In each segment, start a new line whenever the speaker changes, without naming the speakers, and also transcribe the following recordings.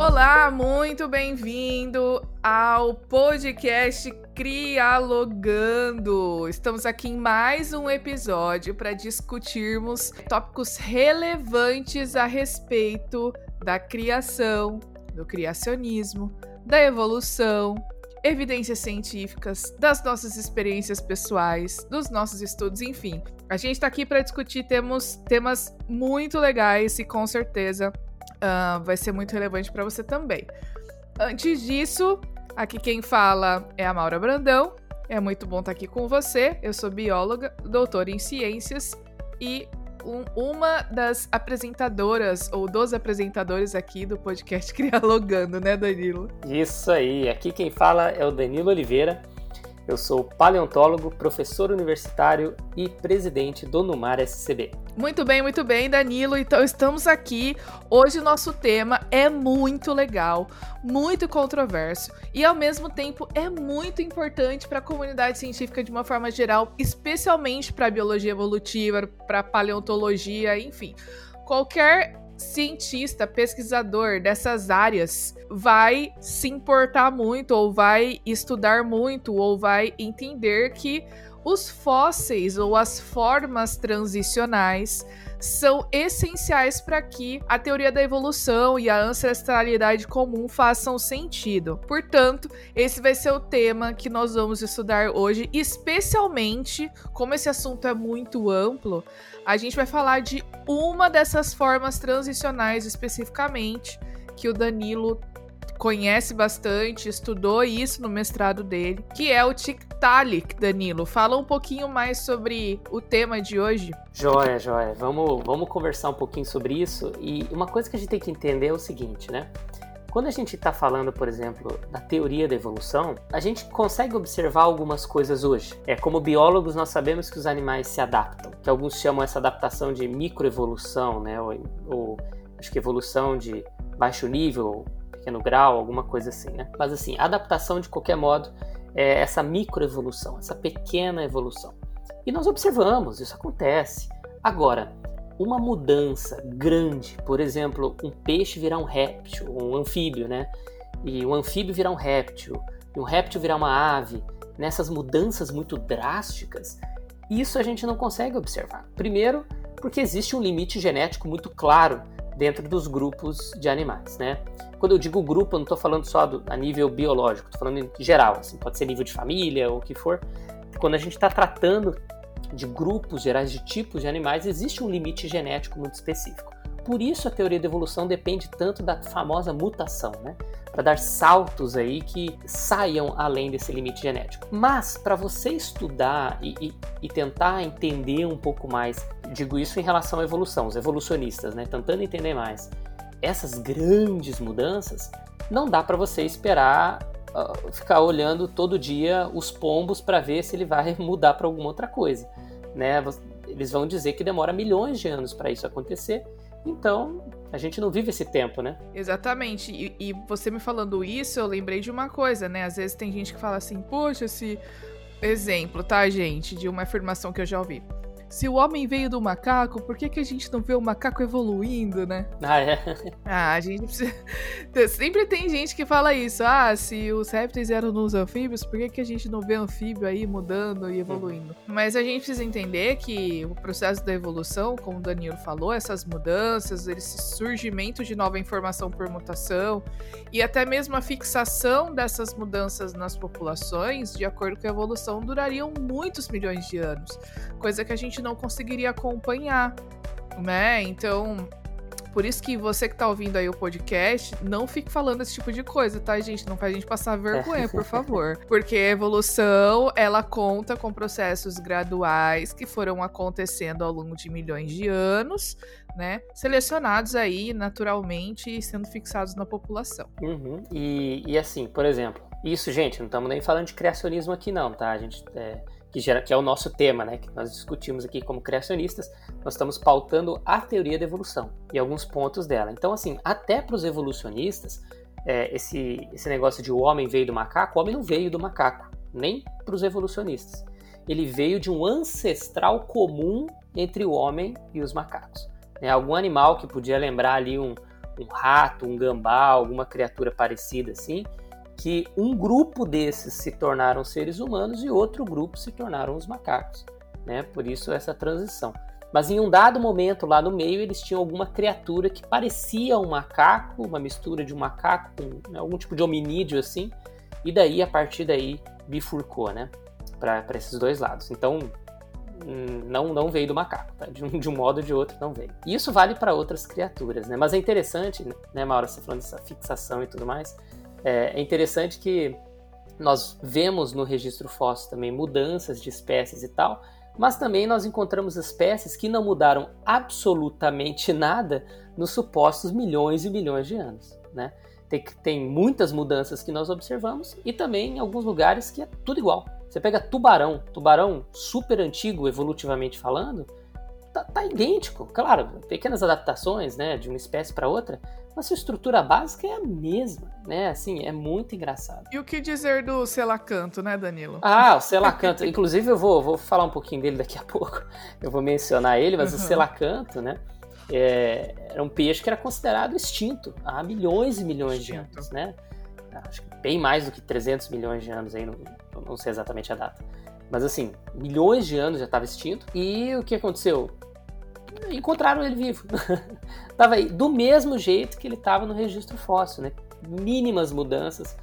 Olá, muito bem-vindo ao podcast Crialogando. Estamos aqui em mais um episódio para discutirmos tópicos relevantes a respeito da criação, do criacionismo, da evolução, evidências científicas, das nossas experiências pessoais, dos nossos estudos, enfim. A gente está aqui para discutir temos, temas muito legais e com certeza uh, vai ser muito relevante para você também. Antes disso, aqui quem fala é a Maura Brandão. É muito bom estar aqui com você. Eu sou bióloga, doutora em ciências e um, uma das apresentadoras ou dos apresentadores aqui do podcast Crialogando, né, Danilo?
Isso aí. Aqui quem fala é o Danilo Oliveira. Eu sou paleontólogo, professor universitário e presidente do Numar SCB.
Muito bem, muito bem, Danilo. Então estamos aqui. Hoje o nosso tema é muito legal, muito controverso e ao mesmo tempo é muito importante para a comunidade científica de uma forma geral, especialmente para a biologia evolutiva, para paleontologia, enfim. Qualquer cientista, pesquisador dessas áreas vai se importar muito, ou vai estudar muito, ou vai entender que os fósseis ou as formas transicionais são essenciais para que a teoria da evolução e a ancestralidade comum façam sentido. Portanto, esse vai ser o tema que nós vamos estudar hoje, especialmente como esse assunto é muito amplo, a gente vai falar de uma dessas formas transicionais especificamente que o Danilo conhece bastante, estudou isso no mestrado dele, que é o Tiktaalik, Danilo. Fala um pouquinho mais sobre o tema de hoje.
Joia, joia. Vamos, vamos conversar um pouquinho sobre isso. E uma coisa que a gente tem que entender é o seguinte, né? Quando a gente está falando, por exemplo, da teoria da evolução, a gente consegue observar algumas coisas hoje. É como biólogos nós sabemos que os animais se adaptam, que alguns chamam essa adaptação de microevolução, né? Ou, ou acho que evolução de baixo nível, pequeno grau, alguma coisa assim, né? Mas assim, adaptação de qualquer modo é essa microevolução, essa pequena evolução. E nós observamos, isso acontece. Agora, uma mudança grande, por exemplo, um peixe virar um réptil, um anfíbio, né? E um anfíbio virar um réptil, e um réptil virar uma ave, nessas mudanças muito drásticas, isso a gente não consegue observar. Primeiro, porque existe um limite genético muito claro dentro dos grupos de animais, né? Quando eu digo grupo, eu não estou falando só do, a nível biológico, estou falando em geral, assim, pode ser nível de família ou o que for. Quando a gente está tratando de grupos gerais de tipos de animais, existe um limite genético muito específico. Por isso a teoria da evolução depende tanto da famosa mutação, né? Para dar saltos aí que saiam além desse limite genético. Mas para você estudar e, e, e, tentar entender um pouco mais, digo isso em relação à evolução, os evolucionistas, né? Tentando entender mais essas grandes mudanças, não dá para você esperar uh, ficar olhando todo dia os pombos para ver se ele vai mudar para alguma outra coisa né? Eles vão dizer que demora milhões de anos para isso acontecer. Então, a gente não vive esse tempo, né?
Exatamente. E, e, você me falando isso, eu lembrei de uma coisa, né? Às vezes tem gente que fala assim, poxa, esse exemplo, tá, gente? De uma afirmação que eu já ouvi se o homem veio do macaco, por que, que a gente não vê o macaco evoluindo, né?
Ah, é?
Ah, a gente precisa... Sempre tem gente que fala isso. Ah, se os répteis eram nos anfíbios, por que, que a gente não vê anfíbio aí mudando e evoluindo? Hum. Mas a gente precisa entender que o processo da evolução, como o Danilo falou, essas mudanças, esse surgimento de nova informação por mutação e até mesmo a fixação dessas mudanças nas populações, de acordo com a evolução, durariam muitos milhões de anos. Coisa que a gente não conseguiria acompanhar, né? Então, por isso que você que tá ouvindo aí o podcast, não fique falando esse tipo de coisa, tá, gente? Não faz a gente passar vergonha, por favor. Porque a evolução, ela conta com processos graduais que foram acontecendo ao longo de milhões de anos, né? Selecionados aí naturalmente e sendo fixados na população.
Uhum. E, e assim, por exemplo, isso, gente, não estamos nem falando de criacionismo aqui, não, tá? A gente. É que, gera, que é o nosso tema, né, que nós discutimos aqui como criacionistas, nós estamos pautando a teoria da evolução e alguns pontos dela. Então, assim, até para os evolucionistas, é, esse, esse negócio de o homem veio do macaco, o homem não veio do macaco, nem para os evolucionistas. Ele veio de um ancestral comum entre o homem e os macacos. né, algum animal que podia lembrar ali um, um rato, um gambá, alguma criatura parecida assim, que um grupo desses se tornaram seres humanos e outro grupo se tornaram os macacos, né? Por isso essa transição. Mas em um dado momento lá no meio eles tinham alguma criatura que parecia um macaco, uma mistura de um macaco com né, algum tipo de hominídeo assim, e daí a partir daí bifurcou, né? Para esses dois lados. Então hum, não, não veio do macaco, tá? de, um, de um modo ou de outro não veio. E isso vale para outras criaturas, né? Mas é interessante, né, Maura, você falando dessa fixação e tudo mais, é, é interessante que nós vemos no registro fóssil também mudanças de espécies e tal, mas também nós encontramos espécies que não mudaram absolutamente nada nos supostos milhões e milhões de anos, né? Tem, tem muitas mudanças que nós observamos e também em alguns lugares que é tudo igual. Você pega tubarão, tubarão super antigo evolutivamente falando, tá, tá idêntico. Claro, pequenas adaptações, né, de uma espécie para outra, mas sua estrutura básica é a mesma, né? Assim, é muito engraçado.
E o que dizer do selacanto, né, Danilo?
Ah, o selacanto. Inclusive, eu vou, vou falar um pouquinho dele daqui a pouco. Eu vou mencionar ele, mas uhum. o selacanto, né? É, era um peixe que era considerado extinto há milhões e milhões extinto. de anos, né? Acho que bem mais do que 300 milhões de anos aí, não, não sei exatamente a data. Mas assim, milhões de anos já estava extinto. E o que aconteceu? encontraram ele vivo. tava aí do mesmo jeito que ele estava no registro fóssil, né? Mínimas mudanças.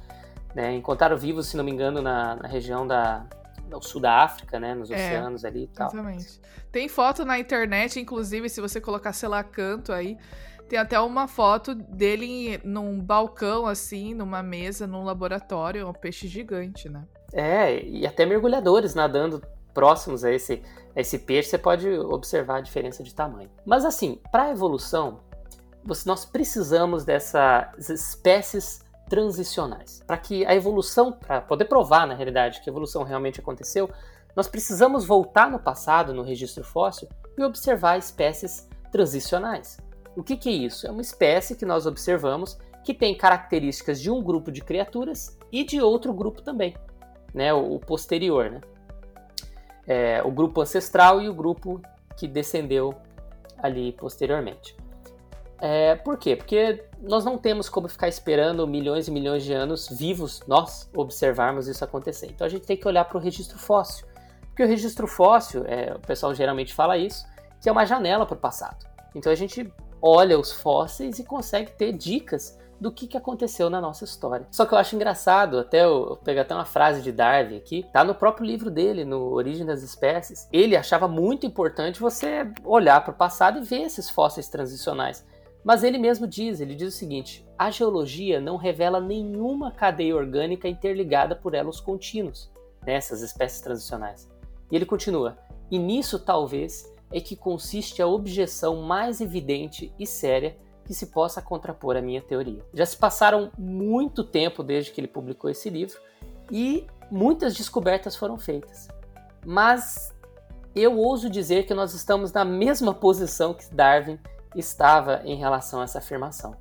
Né? Encontraram vivo, se não me engano, na, na região da, do sul da África, né? Nos é, oceanos ali e tal.
Exatamente. Tem foto na internet, inclusive, se você colocar, sei lá, canto aí, tem até uma foto dele num balcão, assim, numa mesa, num laboratório, um peixe gigante, né?
É, e até mergulhadores nadando próximos a esse, a esse peixe, você pode observar a diferença de tamanho. Mas assim, para a evolução, nós precisamos dessas espécies transicionais. Para que a evolução, para poder provar na realidade que a evolução realmente aconteceu, nós precisamos voltar no passado, no registro fóssil, e observar espécies transicionais. O que, que é isso? É uma espécie que nós observamos que tem características de um grupo de criaturas e de outro grupo também, né? o posterior. Né? é, o grupo ancestral e o grupo que descendeu ali posteriormente. É, por quê? Porque nós não temos como ficar esperando milhões e milhões de anos vivos, nós, observarmos isso acontecer. Então a gente tem que olhar para o registro fóssil. Porque o registro fóssil, é, o pessoal geralmente fala isso, que é uma janela para o passado. Então a gente olha os fósseis e consegue ter dicas do que, que aconteceu na nossa história. Só que eu acho engraçado, até eu, eu pegar até uma frase de Darwin aqui, tá no próprio livro dele, no Origem das Espécies. Ele achava muito importante você olhar para o passado e ver esses fósseis transicionais. Mas ele mesmo diz, ele diz o seguinte: a geologia não revela nenhuma cadeia orgânica interligada por elos contínuos nessas espécies transicionais. E ele continua: e nisso talvez é que consiste a objeção mais evidente e séria que se possa contrapor à minha teoria. Já se passaram muito tempo desde que ele publicou esse livro e muitas descobertas foram feitas. Mas eu ouso dizer que nós estamos na mesma posição que Darwin estava em relação a essa afirmação.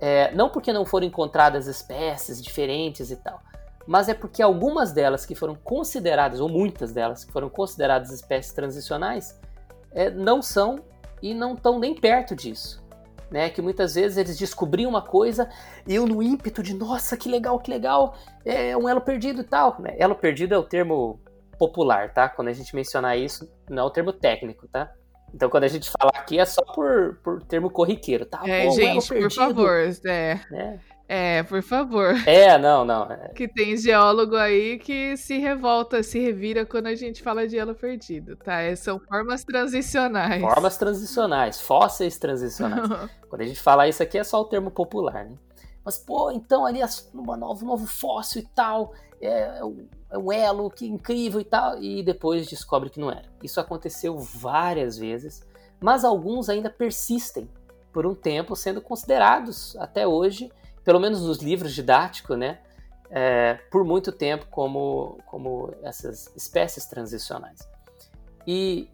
É, não porque não foram encontradas espécies diferentes e tal, mas é porque algumas delas que foram consideradas, ou muitas delas que foram consideradas espécies transicionais, é, não são e não estão nem perto disso né? Que muitas vezes eles descobriam uma coisa e eu no ímpeto de nossa, que legal, que legal, é um elo perdido e tal. Né? Elo perdido é o termo popular, tá? Quando a gente mencionar isso, não é o termo técnico, tá? Então, quando a gente fala aqui, é só por, por termo corriqueiro, tá?
É, Pô, gente, por favor, é. Né? É, por favor.
É, não, não. É.
Que tem geólogo aí que se revolta, se revira quando a gente fala de elo perdido, tá? É, são formas transicionais.
Formas transicionais, fósseis transicionais. quando a gente fala isso aqui é só o termo popular, né? Mas, pô, então ali um novo, novo fóssil e tal, é, é um elo, que incrível e tal, e depois descobre que não era. Isso aconteceu várias vezes, mas alguns ainda persistem por um tempo, sendo considerados até hoje pelo menos nos livros didáticos, né, é, por muito tempo como, como essas espécies transicionais. E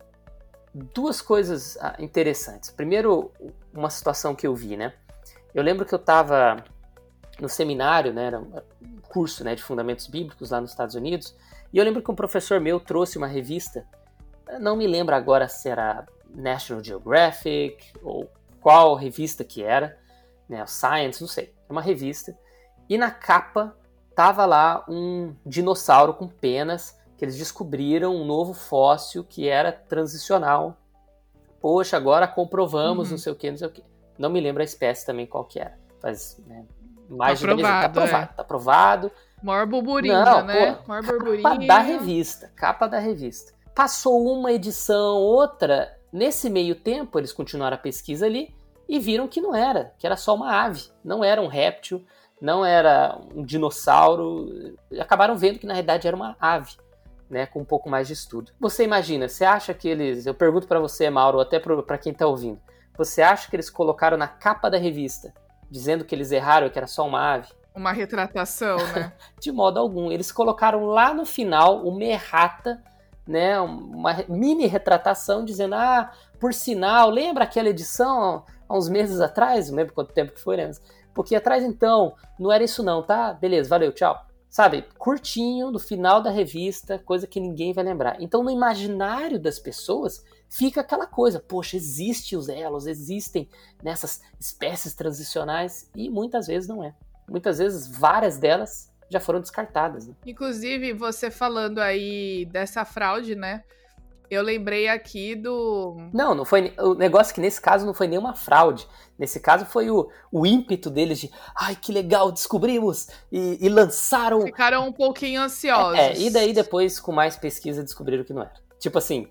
duas coisas ah, interessantes. Primeiro, uma situação que eu vi, né? Eu lembro que eu estava no seminário, né, era um curso né, de fundamentos bíblicos lá nos Estados Unidos, e eu lembro que um professor meu trouxe uma revista, não me lembro agora se era National Geographic ou qual revista que era, né, Science, não sei, é uma revista. E na capa tava lá um dinossauro com penas que eles descobriram um novo fóssil que era transicional. Poxa, agora comprovamos, uhum. não sei o que, não sei o que. Não me lembro a espécie também qual que era. Faz né, mais
tá de aprovado,
tá aprovado, é. tá aprovado.
Maior burburinho, não, né?
Pô, Maior burburinho. Capa da revista, capa da revista. Passou uma edição, outra, nesse meio tempo eles continuaram a pesquisa ali e viram que não era, que era só uma ave, não era um réptil, não era um dinossauro. Acabaram vendo que na realidade era uma ave né, com um pouco mais de estudo. Você imagina, você acha que eles, eu pergunto para você, Mauro, até para quem está ouvindo, você acha que eles colocaram na capa da revista, dizendo que eles erraram, que era só uma ave?
Uma retratação, né?
de modo algum. Eles colocaram lá no final uma errata, né, uma mini retratação, dizendo, ah, por sinal, lembra aquela edição uns meses atrás? Não lembro quanto tempo que foi, né? Porque atrás então, não era isso não, tá? Beleza, valeu, tchau sabe, curtinho, no final da revista, coisa que ninguém vai lembrar. Então, no imaginário das pessoas, fica aquela coisa, poxa, existem os elos, existem nessas espécies transicionais, e muitas vezes não é. Muitas vezes, várias delas já foram descartadas. Né?
Inclusive, você falando aí dessa fraude, né? Eu lembrei aqui do.
Não, não foi. O negócio é que nesse caso não foi nenhuma fraude. Nesse caso foi o, o ímpeto deles de. Ai, que legal, descobrimos! E, e lançaram.
Ficaram um pouquinho ansiosos.
É, e daí depois, com mais pesquisa, descobriram que não era. Tipo assim,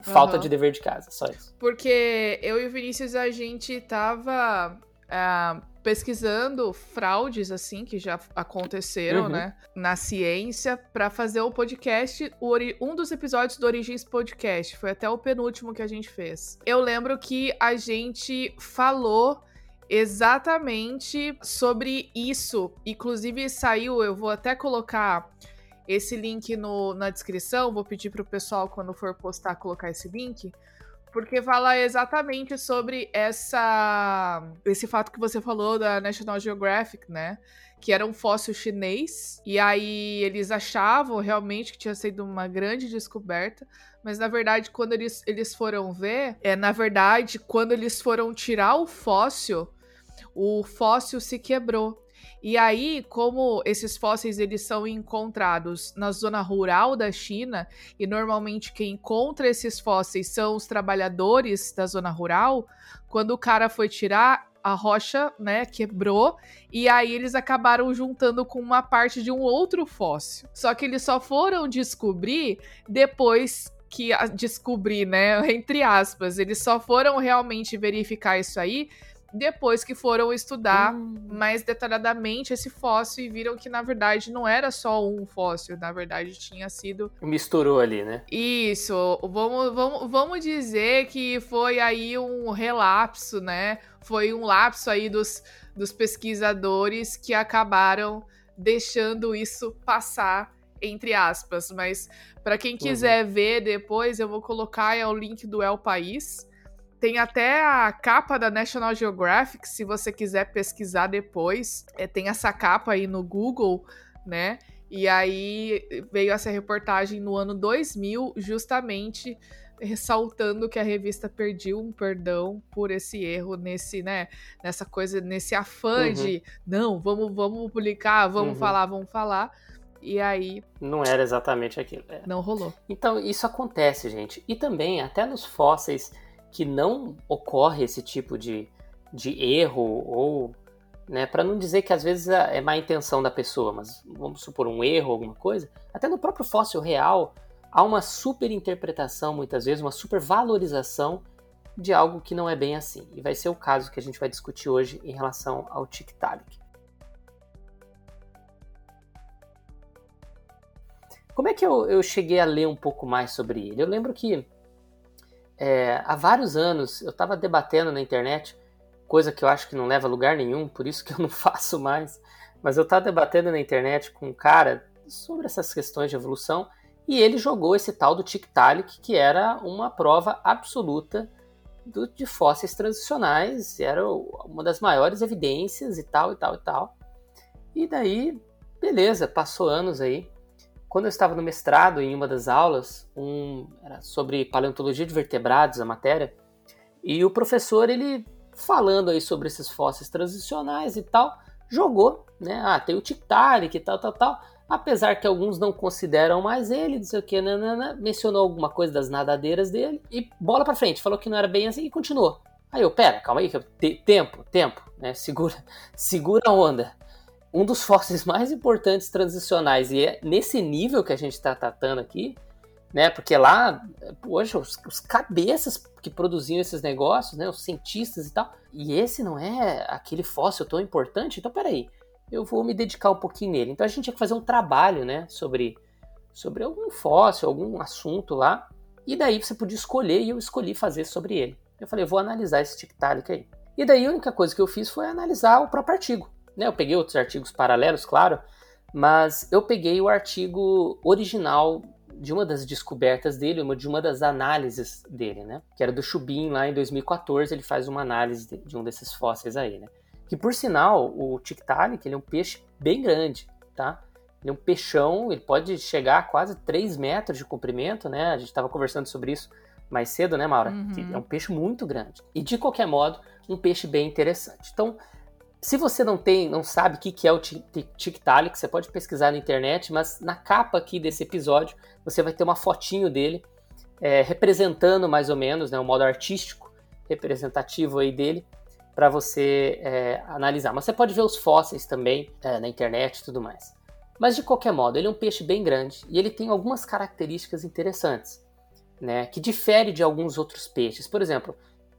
falta uhum. de dever de casa, só isso.
Porque eu e o Vinícius, a gente tava. Uh, pesquisando fraudes assim que já aconteceram, uhum. né, na ciência para fazer o podcast, um dos episódios do Origens Podcast, foi até o penúltimo que a gente fez. Eu lembro que a gente falou exatamente sobre isso, inclusive saiu, eu vou até colocar esse link no, na descrição, vou pedir para o pessoal quando for postar colocar esse link porque fala exatamente sobre essa esse fato que você falou da National Geographic, né? Que era um fóssil chinês, e aí eles achavam realmente que tinha sido uma grande descoberta, mas na verdade, quando eles, eles foram ver, é na verdade, quando eles foram tirar o fóssil, o fóssil se quebrou. E aí, como esses fósseis eles são encontrados na zona rural da China e normalmente quem encontra esses fósseis são os trabalhadores da zona rural, quando o cara foi tirar a rocha, né, quebrou e aí eles acabaram juntando com uma parte de um outro fóssil. Só que eles só foram descobrir depois que descobrir, né, entre aspas, eles só foram realmente verificar isso aí depois que foram estudar hum. mais detalhadamente esse fóssil e viram que na verdade não era só um fóssil, na verdade tinha sido
misturou ali, né?
Isso, vamos, vamos, vamos dizer que foi aí um relapso, né? Foi um lapso aí dos, dos pesquisadores que acabaram deixando isso passar entre aspas, mas para quem quiser uhum. ver depois, eu vou colocar é o link do El País tem até a capa da National Geographic, se você quiser pesquisar depois. É, tem essa capa aí no Google, né? E aí veio essa reportagem no ano 2000, justamente ressaltando que a revista perdeu um perdão por esse erro nesse, né, nessa coisa, nesse afã uhum. de não, vamos, vamos publicar, vamos uhum. falar, vamos falar. E aí.
Não era exatamente aquilo. É.
Não rolou.
Então, isso acontece, gente. E também, até nos fósseis que não ocorre esse tipo de, de erro ou né, para não dizer que às vezes é, é má intenção da pessoa, mas vamos supor um erro, alguma coisa, até no próprio fóssil real há uma super interpretação, muitas vezes, uma super valorização de algo que não é bem assim. E vai ser o caso que a gente vai discutir hoje em relação ao Tiktaalik. Como é que eu, eu cheguei a ler um pouco mais sobre ele? Eu lembro que é, há vários anos eu estava debatendo na internet, coisa que eu acho que não leva a lugar nenhum, por isso que eu não faço mais, mas eu estava debatendo na internet com um cara sobre essas questões de evolução e ele jogou esse tal do Tiktaalik, que era uma prova absoluta do, de fósseis transicionais, era uma das maiores evidências e tal, e tal, e tal. E daí, beleza, passou anos aí. Quando eu estava no mestrado, em uma das aulas, um, era sobre paleontologia de vertebrados, a matéria, e o professor, ele falando aí sobre esses fósseis transicionais e tal, jogou, né? Ah, tem o Tiktaalik e tal, tal, tal. Apesar que alguns não consideram mais ele, dizer o que, mencionou alguma coisa das nadadeiras dele e bola para frente, falou que não era bem assim e continuou. Aí eu, pera, calma aí, tempo, tempo, né? Segura, segura a onda. Um dos fósseis mais importantes transicionais, e é nesse nível que a gente está tratando aqui, né? Porque lá, poxa, os, os, cabeças que produziam esses negócios, né? Os cientistas e tal. E esse não é aquele fóssil tão importante? Então, peraí, eu vou me dedicar um pouquinho nele. Então a gente tinha que fazer um trabalho, né? Sobre, sobre algum fóssil, algum assunto lá. E daí você podia escolher e eu escolhi fazer sobre ele. Eu falei, vou analisar esse tictálico aí. E daí a única coisa que eu fiz foi analisar o próprio artigo. Né? Eu peguei outros artigos paralelos, claro, mas eu peguei o artigo original de uma das descobertas dele, uma de uma das análises dele, né? Que era do Chubin lá em 2014, ele faz uma análise de, de um desses fósseis aí, né? Que por sinal, o Tiktaalik, ele é um peixe bem grande, tá? Ele é um peixão, ele pode chegar a quase 3 metros de comprimento, né? A gente estava conversando sobre isso mais cedo, né, Maura? Uhum. é um peixe muito grande. E de qualquer modo, um peixe bem interessante. Então, se você não tem, não sabe o que é o Tiktaalik, você pode pesquisar na internet, mas na capa aqui desse episódio você vai ter uma fotinho dele é, representando mais ou menos, né, um modo artístico representativo aí dele para você é, analisar. Mas você pode ver os fósseis também é, na internet e tudo mais. Mas de qualquer modo, ele é um peixe bem grande e ele tem algumas características interessantes, né, que difere de alguns outros peixes. Por exemplo,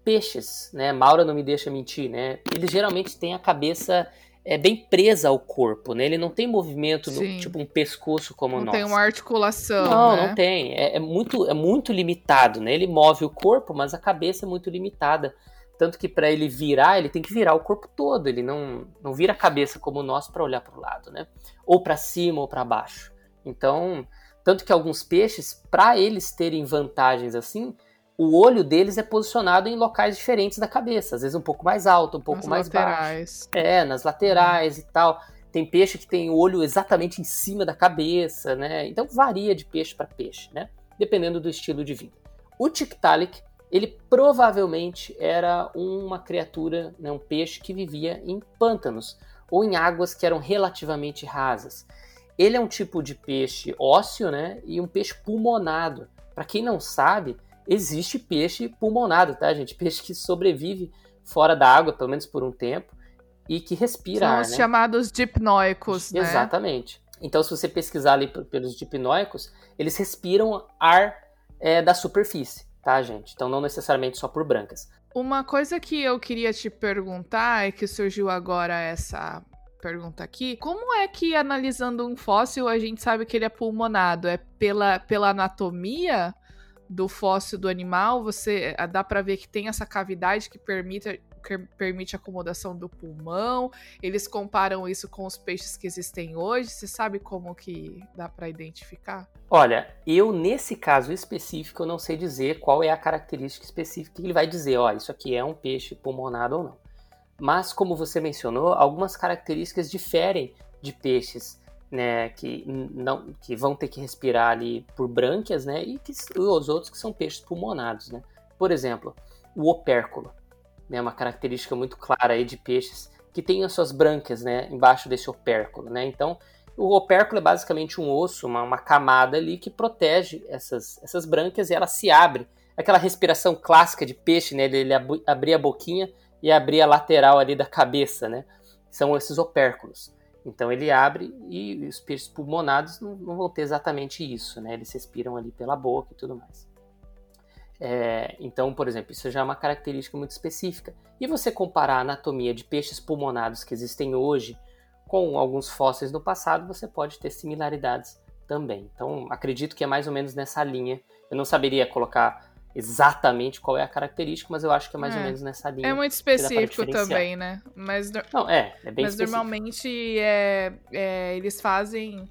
peixes, né? Maura não me deixa mentir, né? Eles geralmente têm a cabeça é bem presa ao corpo, né? Ele não tem movimento, no, tipo um pescoço como
não
nós.
Não tem uma articulação.
Não,
né?
não tem. É, é, muito, é muito limitado, né? Ele move o corpo, mas a cabeça é muito limitada. Tanto que para ele virar, ele tem que virar o corpo todo. Ele não, não vira a cabeça como nós para olhar para o lado, né? Ou para cima ou para baixo. Então, tanto que alguns peixes, para eles terem vantagens assim, o olho deles é posicionado em locais diferentes da cabeça, às vezes um pouco mais alto, um pouco nas mais laterais. baixo. É, nas laterais e tal. Tem peixe que tem o olho exatamente em cima da cabeça, né? Então varia de peixe para peixe, né? Dependendo do estilo de vida. O Tiktaalik, ele provavelmente era uma criatura, né, um peixe que vivia em pântanos ou em águas que eram relativamente rasas. Ele é um tipo de peixe ósseo, né? E um peixe pulmonado. Para quem não sabe, existe peixe pulmonado, tá, gente? Peixe que sobrevive fora da água, pelo menos por um tempo, e que respira São
ar, os
né?
chamados dipnoicos, né?
Exatamente. Então, se você pesquisar ali pelos dipnoicos, eles respiram ar é, da superfície, tá, gente? Então, não necessariamente só por brancas.
Uma coisa que eu queria te perguntar é que surgiu agora essa pergunta aqui. Como é que analisando um fóssil a gente sabe que ele é pulmonado? É pela, pela anatomia? Do fóssil do animal, você eh, dá para ver que tem essa cavidade que permite, que permite a acomodação do pulmão. Eles comparam isso com os peixes que existem hoje. Você sabe como que dá para identificar?
Olha, eu nesse caso específico eu não sei dizer qual é a característica específica que ele vai dizer, ó, isso aqui é um peixe pulmonado ou não. Mas como você mencionou, algumas características diferem de peixes né, que não que vão ter que respirar ali por brânquias, né, e, que, os outros que são peixes pulmonados, né. Por exemplo, o opérculo, né, uma característica muito clara aí de peixes que tem as suas brânquias, né, embaixo desse opérculo, né. Então, o opérculo é basicamente um osso, uma, uma camada ali que protege essas essas brânquias e ela se abre. Aquela respiração clássica de peixe, né, ele ab abrir a boquinha e abrir a lateral ali da cabeça, né. São esses opérculos. Então ele abre e os peixes pulmonados não, não, vão ter exatamente isso, né? Eles respiram ali pela boca e tudo mais. É, então, por exemplo, isso já é uma característica muito específica. E você comparar a anatomia de peixes pulmonados que existem hoje com alguns fósseis no passado, você pode ter similaridades também. Então, acredito que é mais ou menos nessa linha. Eu não saberia colocar exatamente qual é a característica, mas eu acho que é mais é. ou menos nessa linha.
É muito específico também, né? Mas,
Não, é, é bem
Mas específico. normalmente é, é, eles fazem.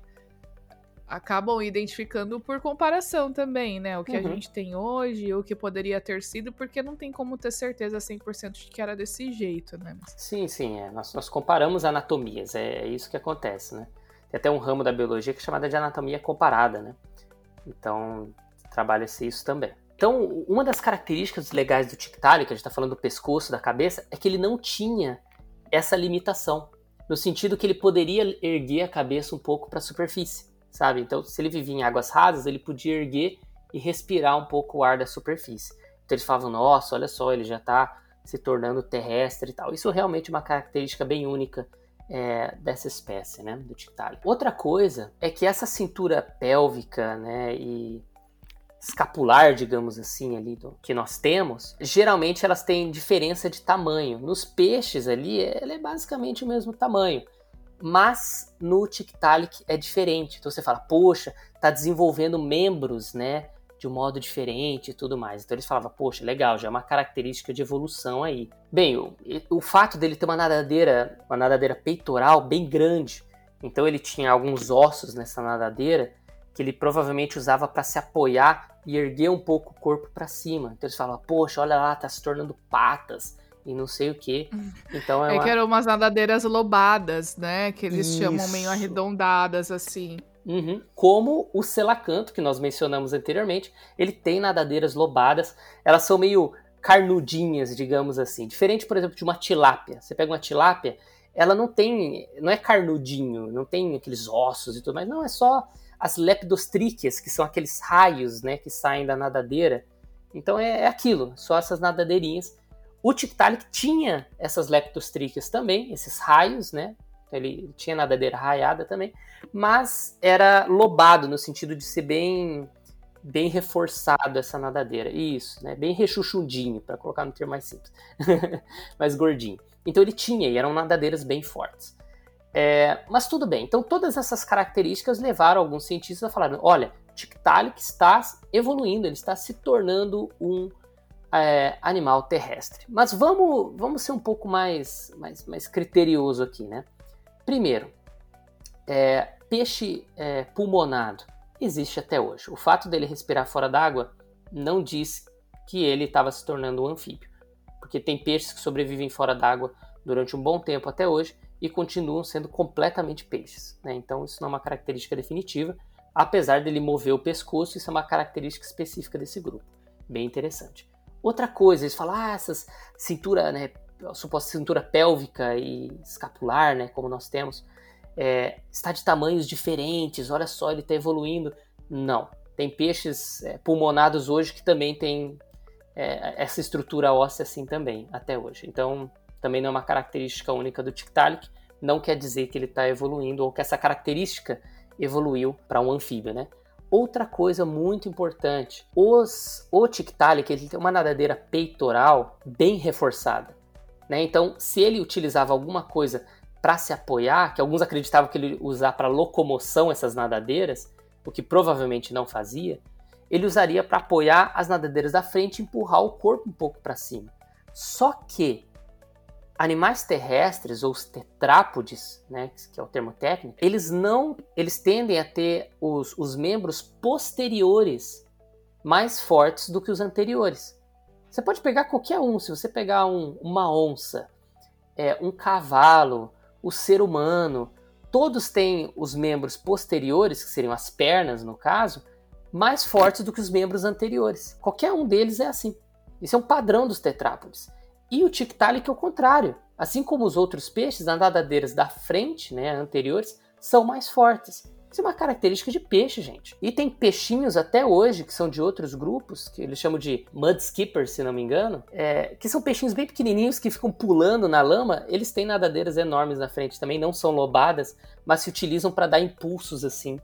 Acabam identificando por comparação também, né? O que uhum. a gente tem hoje, o que poderia ter sido, porque não tem como ter certeza 100% de que era desse jeito, né?
Sim, sim, é. Nós, nós comparamos anatomias, é, é isso que acontece, né? Tem até um ramo da biologia que é chamada de anatomia comparada, né? Então, trabalha-se isso também. Então, uma das características legais do Tiktaalik, que a gente está falando do pescoço, da cabeça, é que ele não tinha essa limitação, no sentido que ele poderia erguer a cabeça um pouco para a superfície, sabe? Então, se ele vivia em águas rasas, ele podia erguer e respirar um pouco o ar da superfície. Então, eles falavam, nossa, olha só, ele já está se tornando terrestre e tal. Isso realmente é uma característica bem única é, dessa espécie, né, do Tiktaalik. Outra coisa é que essa cintura pélvica, né, e escapular, digamos assim, ali do, que nós temos, geralmente elas têm diferença de tamanho. Nos peixes ali, ela é basicamente o mesmo tamanho. Mas no Tiktaalik é diferente. Então você fala, poxa, tá desenvolvendo membros, né? De um modo diferente e tudo mais. Então eles falavam, poxa, legal, já é uma característica de evolução aí. Bem, o, o fato dele ter uma nadadeira, uma nadadeira peitoral bem grande, então ele tinha alguns ossos nessa nadadeira que ele provavelmente usava para se apoiar e erguer um pouco o corpo para cima. Então eles falam, poxa, olha lá, tá se tornando patas e não sei o que. Então
é,
é
uma... que eram umas nadadeiras lobadas, né? Que eles Isso. chamam meio arredondadas assim.
Uhum. Como o selacanto que nós mencionamos anteriormente, ele tem nadadeiras lobadas. Elas são meio carnudinhas, digamos assim. Diferente, por exemplo, de uma tilápia. Você pega uma tilápia, ela não tem, não é carnudinho, não tem aqueles ossos e tudo mais. Não, é só as lepidostríquias, que são aqueles raios né, que saem da nadadeira. Então é, é aquilo, só essas nadadeirinhas. O Tiktaalik tinha essas lepidostríquias também, esses raios, né? Ele tinha nadadeira raiada também, mas era lobado no sentido de ser bem bem reforçado essa nadadeira. Isso, né? Bem rechuchudinho, para colocar no termo mais simples. mais gordinho. Então ele tinha, e eram nadadeiras bem fortes. É, mas tudo bem. Então, todas essas características levaram alguns cientistas a falar: olha, Tiktaalik está evoluindo, ele está se tornando um é, animal terrestre. Mas vamos, vamos ser um pouco mais, mais, mais criterioso aqui, né? Primeiro, é, peixe é, pulmonado existe até hoje. O fato dele respirar fora d'água não diz que ele estava se tornando um anfíbio, porque tem peixes que sobrevivem fora d'água durante um bom tempo até hoje e continuam sendo completamente peixes. Né? Então isso não é uma característica definitiva, apesar dele mover o pescoço, isso é uma característica específica desse grupo. Bem interessante. Outra coisa, eles falam, ah, essas cintura, né, suposta cintura pélvica e escapular, né, como nós temos, é, está de tamanhos diferentes, olha só, ele está evoluindo. Não, tem peixes é, pulmonados hoje que também têm é, essa estrutura óssea assim também, até hoje. Então, também não é uma característica única do Tiktaalik, não quer dizer que ele está evoluindo ou que essa característica evoluiu para um anfíbio, né? Outra coisa muito importante, os, o Tiktaalik ele tem uma nadadeira peitoral bem reforçada, né? Então, se ele utilizava alguma coisa para se apoiar, que alguns acreditavam que ele usar para locomoção essas nadadeiras, o que provavelmente não fazia, ele usaria para apoiar as nadadeiras da frente e empurrar o corpo um pouco para cima. Só que animais terrestres ou os tetrápodes, né, que é o termo técnico, eles não, eles tendem a ter os, os membros posteriores mais fortes do que os anteriores. Você pode pegar qualquer um, se você pegar um, uma onça, é, um cavalo, o ser humano, todos têm os membros posteriores, que seriam as pernas no caso, mais fortes do que os membros anteriores. Qualquer um deles é assim. Isso é um padrão dos tetrápodes. E o Tiktaalik é o contrário. Assim como os outros peixes, as nadadeiras da frente, né, anteriores, são mais fortes. Isso é uma característica de peixe, gente. E tem peixinhos até hoje, que são de outros grupos, que eles chamam de mud skippers, se não me engano, é, que são peixinhos bem pequenininhos que ficam pulando na lama. Eles têm nadadeiras enormes na frente também, não são lobadas, mas se utilizam para dar impulsos assim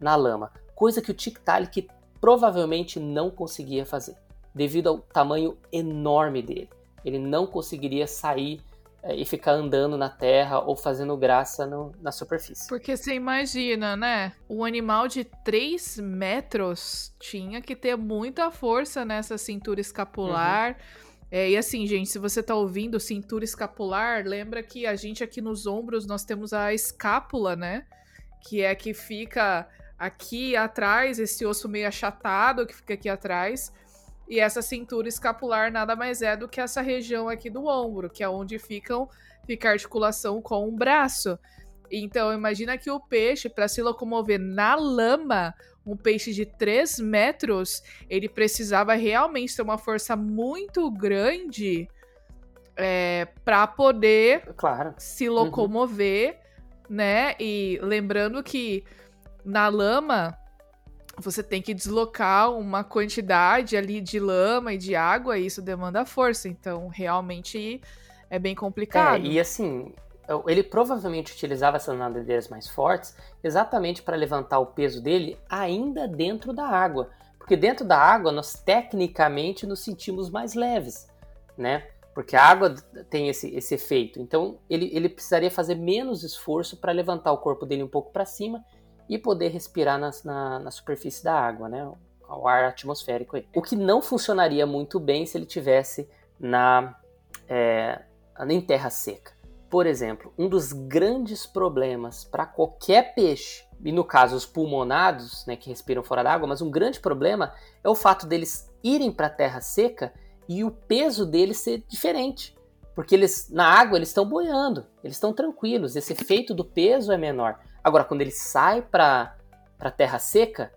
na lama. Coisa que o Tiktaalik provavelmente não conseguia fazer, devido ao tamanho enorme dele ele não conseguiria sair é, e ficar andando na terra ou fazendo graça no, na superfície.
Porque você imagina, né? Um animal de 3 metros tinha que ter muita força nessa cintura escapular. Uhum. É, e assim, gente, se você tá ouvindo cintura escapular, lembra que a gente aqui nos ombros nós temos a escápula, né? Que é que fica aqui atrás, esse osso meio achatado que fica aqui atrás. E essa cintura escapular nada mais é do que essa região aqui do ombro, que é onde ficam, fica a articulação com o braço. Então, imagina que o peixe, para se locomover na lama, um peixe de 3 metros, ele precisava realmente ter uma força muito grande é, para poder
claro.
se locomover, uhum. né? E lembrando que na lama você tem que deslocar uma quantidade ali de lama e de água, e isso demanda força. Então, realmente é bem complicado.
É, e assim, ele provavelmente utilizava essas nadadeiras mais fortes exatamente para levantar o peso dele ainda dentro da água. Porque dentro da água nós tecnicamente nos sentimos mais leves, né? Porque a água tem esse, esse efeito. Então ele, ele precisaria fazer menos esforço para levantar o corpo dele um pouco para cima e poder respirar na, na, superfície da água, né? O ar atmosférico. O que não funcionaria muito bem se ele tivesse na, é, em terra seca. Por exemplo, um dos grandes problemas para qualquer peixe, e no caso os pulmonados, né, que respiram fora d'água, mas um grande problema é o fato deles irem para a terra seca e o peso deles ser diferente. Porque eles na água eles estão boiando, eles estão tranquilos, esse efeito do peso é menor. Agora, quando ele sai para a terra seca,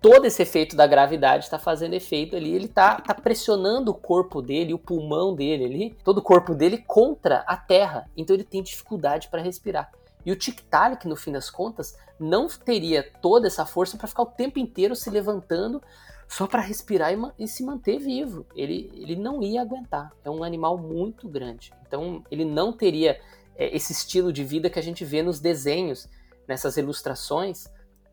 todo esse efeito da gravidade está fazendo efeito ali, ele está tá pressionando o corpo dele, o pulmão dele ali, todo o corpo dele contra a terra. Então ele tem dificuldade para respirar. E o Tiktaalik, no fim das contas, não teria toda essa força para ficar o tempo inteiro se levantando só para respirar e, e, se manter vivo. Ele, ele não ia aguentar. É um animal muito grande. Então ele não teria é, esse estilo de vida que a gente vê nos desenhos, nessas ilustrações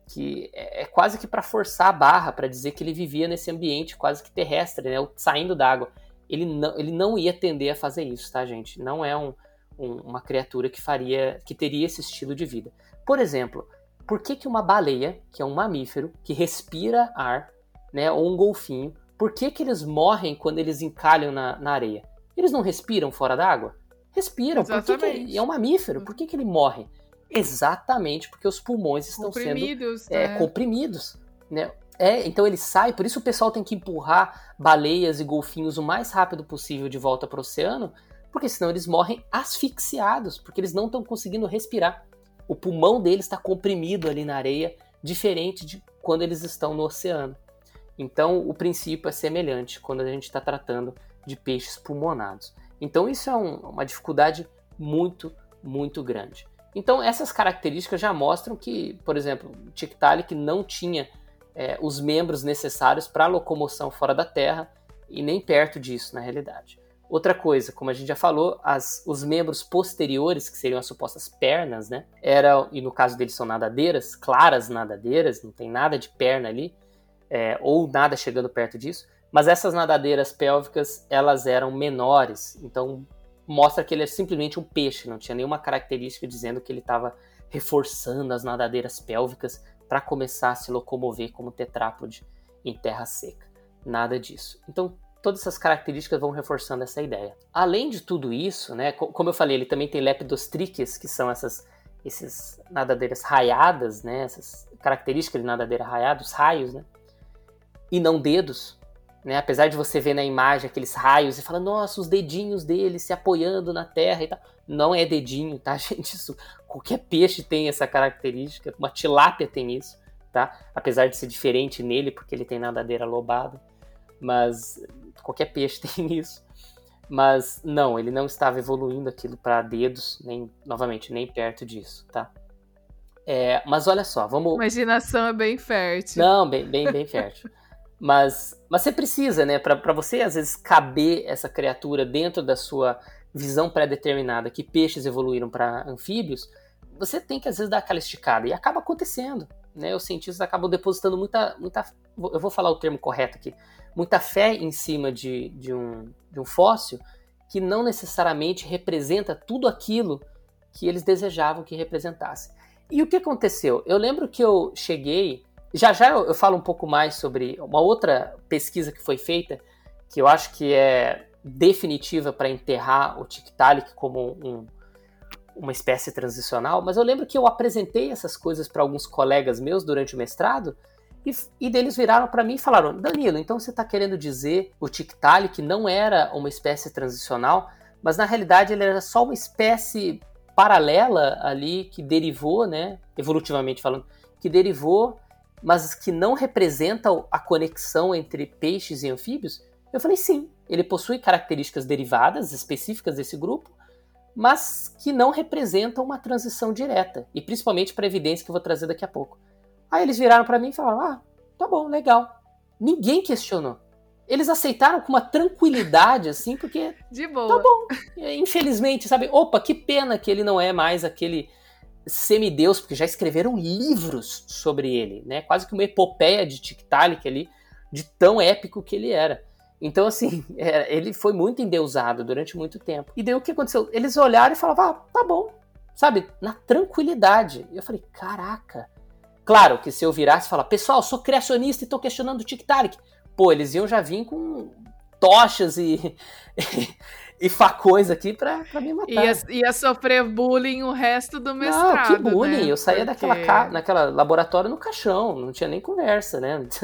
que é, é quase que para forçar a barra, para dizer que ele vivia nesse ambiente quase que terrestre, né, saindo d'água. Ele não, ele não ia tender a fazer isso, tá, gente? Não é um, um, uma criatura que faria, que teria esse estilo de vida. Por exemplo, por que, que uma baleia, que é um mamífero, que respira ar, né, ou um golfinho, por que, que eles morrem quando eles encalham na, na areia? Eles não respiram fora d'água? Respiram. Exatamente. Por que, que é um mamífero? Por que, que ele morre? Exatamente porque os pulmões estão comprimidos, sendo é, né? comprimidos. Né? É, então ele sai, por isso o pessoal tem que empurrar baleias e golfinhos o mais rápido possível de volta para o oceano, porque senão eles morrem asfixiados, porque eles não estão conseguindo respirar. O pulmão deles está comprimido ali na areia, diferente de quando eles estão no oceano. Então o princípio é semelhante quando a gente está tratando de peixes pulmonados. Então isso é um, uma dificuldade muito, muito grande. Então, essas características já mostram que, por exemplo, Tiktaalik não tinha é, os membros necessários para locomoção fora da Terra e nem perto disso, na realidade. Outra coisa, como a gente já falou, as, os membros posteriores, que seriam as supostas pernas, né? Era, e no caso deles são nadadeiras, claras nadadeiras, não tem nada de perna ali, é, ou nada chegando perto disso. Mas essas nadadeiras pélvicas, elas eram menores, então mostra que ele é simplesmente um peixe, não tinha nenhuma característica dizendo que ele estava reforçando as nadadeiras pélvicas para começar a se locomover como tetrápode em terra seca. Nada disso. Então, todas essas características vão reforçando essa ideia. Além de tudo isso, né, como eu falei, ele também tem lepidostriques, que são essas esses nadadeiras raiadas, né, essas características de nadadeira raiada, os raios, né, e não dedos, né? Apesar de você ver na imagem aqueles raios e falar, nossa, os dedinhos dele se apoiando na terra e tal. Não é dedinho, tá, gente? Isso, qualquer peixe tem essa característica, uma tilápia tem isso, tá? Apesar de ser diferente nele, porque ele tem nadadeira lobada, mas qualquer peixe tem isso. Mas não, ele não estava evoluindo aquilo para dedos, nem novamente, nem perto disso, tá? É, mas olha só, vamos.
Imaginação é bem fértil.
Não, bem, bem, bem fértil. Mas, mas você precisa, né? Para você, às vezes, caber essa criatura dentro da sua visão pré-determinada que peixes evoluíram para anfíbios, você tem que, às vezes, dar aquela esticada. E acaba acontecendo. Né? Os cientistas acabam depositando muita, muita. Eu vou falar o termo correto aqui. Muita fé em cima de, de, um, de um fóssil que não necessariamente representa tudo aquilo que eles desejavam que representasse. E o que aconteceu? Eu lembro que eu cheguei já já eu, eu falo um pouco mais sobre uma outra pesquisa que foi feita, que eu acho que é definitiva para enterrar o Tiktaalik como um, uma espécie transicional, mas eu lembro que eu apresentei essas coisas para alguns colegas meus durante o mestrado e, e deles viraram para mim e falaram: Danilo, então você está querendo dizer o Tiktaalik não era uma espécie transicional, mas na realidade ele era só uma espécie paralela ali que derivou, né, evolutivamente falando, que derivou, mas que não representa a conexão entre peixes e anfíbios? Eu falei sim, ele possui características derivadas específicas desse grupo, mas que não representam uma transição direta, e principalmente para a evidência que eu vou trazer daqui a pouco. Aí eles viraram para mim e falaram: "Ah, tá bom, legal". Ninguém questionou. Eles aceitaram com uma tranquilidade assim, porque
de boa.
Tá bom. Infelizmente, sabe? Opa, que pena que ele não é mais aquele semideus, porque já escreveram livros sobre ele, né? Quase que uma epopeia de Tiktaalik ali, de tão épico que ele era. Então, assim, é, ele foi muito endeusado durante muito tempo. E daí o que aconteceu? Eles olharam e falavam, ah, tá bom. Sabe? Na tranquilidade. E eu falei, caraca. Claro que se eu virasse e falar, pessoal, sou criacionista e tô questionando o Tiktaalik. Pô, eles iam já vir com tochas e, e facões aqui pra, pra me matar.
Ia, ia sofrer bullying o resto do mestrado.
Não, que bullying.
Né?
Eu saía Porque... daquela, ca... naquela laboratório no caixão, não tinha nem conversa, né?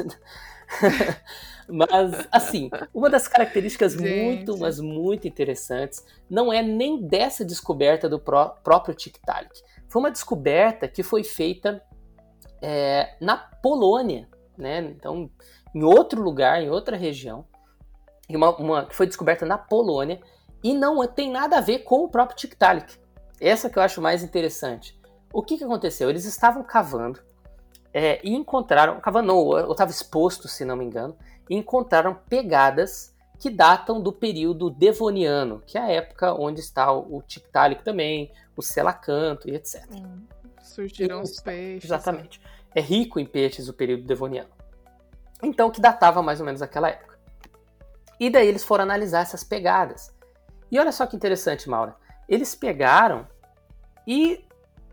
Mas, assim, uma das características Gente. muito, mas muito interessantes não é nem dessa descoberta do pró próprio Tiktaalik. Foi uma descoberta que foi feita é, na Polônia, né? Então, em outro lugar, em outra região, uma, uma, que foi descoberta na Polônia e não tem nada a ver com o próprio Tiktaalik. Essa que eu acho mais interessante. O que, que aconteceu? Eles estavam cavando é, e encontraram, cavando não, ou estava exposto, se não me engano, e encontraram pegadas que datam do período devoniano, que é a época onde está o, o Tiktaalik também, o Selacanto e etc. Hum,
surgiram os peixes.
Exatamente. É rico em peixes o período devoniano. Então, que datava mais ou menos aquela época. E daí eles foram analisar essas pegadas. E olha só que interessante, Maura. Eles pegaram e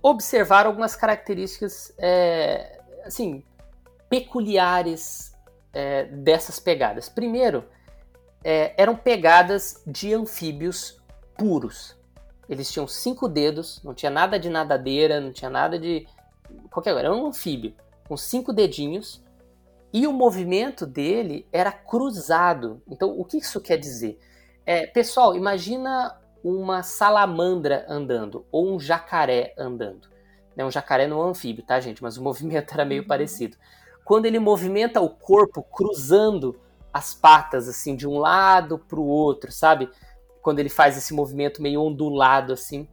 observaram algumas características, é, assim, peculiares é, dessas pegadas. Primeiro, é, eram pegadas de anfíbios puros. Eles tinham cinco dedos, não tinha nada de nadadeira, não tinha nada de qualquer coisa. Era um anfíbio com cinco dedinhos e o movimento dele era cruzado. Então, o que isso quer dizer? É, pessoal, imagina uma salamandra andando ou um jacaré andando. Né, um jacaré não é um anfíbio, tá, gente? Mas o movimento era meio uhum. parecido quando ele movimenta o corpo cruzando as patas assim de um lado para o outro, sabe? Quando ele faz esse movimento meio ondulado assim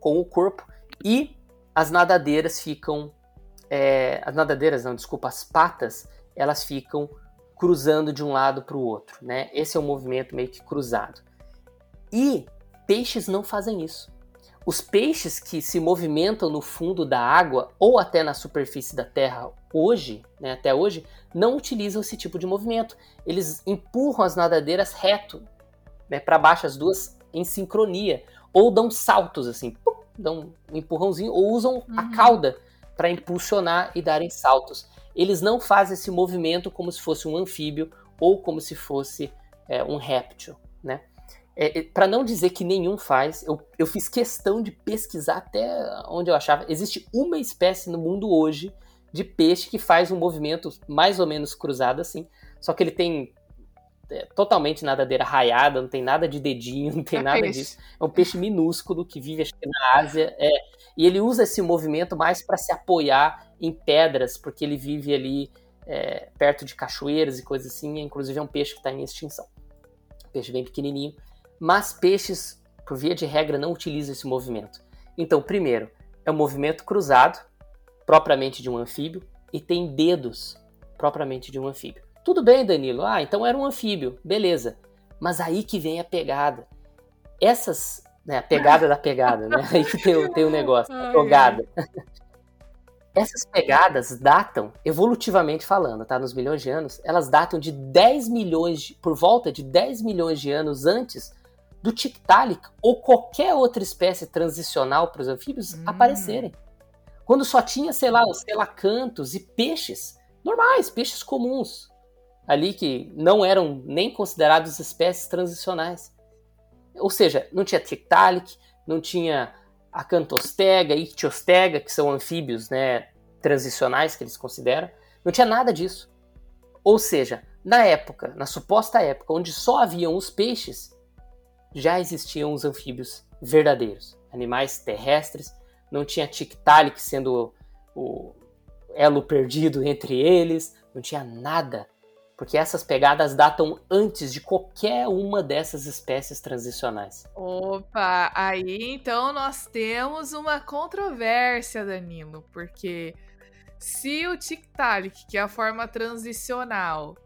com o corpo e as nadadeiras ficam é, as nadadeiras não, desculpa, as patas elas ficam cruzando de um lado para o outro, né? Esse é o um movimento meio que cruzado. E peixes não fazem isso. Os peixes que se movimentam no fundo da água ou até na superfície da terra hoje, né, até hoje, não utilizam esse tipo de movimento. Eles empurram as nadadeiras reto, né, para baixo, as duas em sincronia, ou dão saltos assim, pum, dão um empurrãozinho, ou usam uhum. a cauda para impulsionar e darem saltos. Eles não fazem esse movimento como se fosse um anfíbio ou como se fosse é, um réptil, né? é, é para não dizer que nenhum faz, eu, eu fiz questão de pesquisar até onde eu achava. Existe uma espécie no mundo hoje de peixe que faz um movimento mais ou menos cruzado assim, só que ele tem é, totalmente nadadeira raiada, não tem nada de dedinho, não tem é nada peixe. disso. É um peixe minúsculo que vive acho que na Ásia, é, e ele usa esse movimento mais para se apoiar em pedras, porque ele vive ali é, perto de cachoeiras e coisas assim, inclusive é um peixe que está em extinção. Peixe bem pequenininho mas peixes, por via de regra, não utilizam esse movimento. Então, primeiro, é um movimento cruzado, propriamente de um anfíbio, e tem dedos, propriamente de um anfíbio. Tudo bem, Danilo. Ah, então era um anfíbio, beleza. Mas aí que vem a pegada. Essas, né, a pegada da pegada, né? Aí que tem, tem o negócio, a jogada. Essas pegadas datam, evolutivamente falando, tá? Nos milhões de anos, elas datam de 10 milhões, de, por volta de 10 milhões de anos antes do Tiktaalik ou qualquer outra espécie transicional para os anfíbios hum. aparecerem. Quando só tinha, sei lá, os selacantos e peixes normais, peixes comuns, ali que não eram nem considerados espécies transicionais. Ou seja, não tinha Tiktaalik, não tinha Acantostega, Ictiostega, que são anfíbios né, transicionais que eles consideram, não tinha nada disso. Ou seja, na época, na suposta época, onde só haviam os peixes, já existiam os anfíbios verdadeiros, animais terrestres, não tinha Tiktaalik sendo o elo perdido entre eles, não tinha nada, porque essas pegadas datam antes de qualquer uma dessas espécies transicionais.
Opa, aí então nós temos uma controvérsia, Danilo, porque se o Tiktaalik, que é a forma transicional,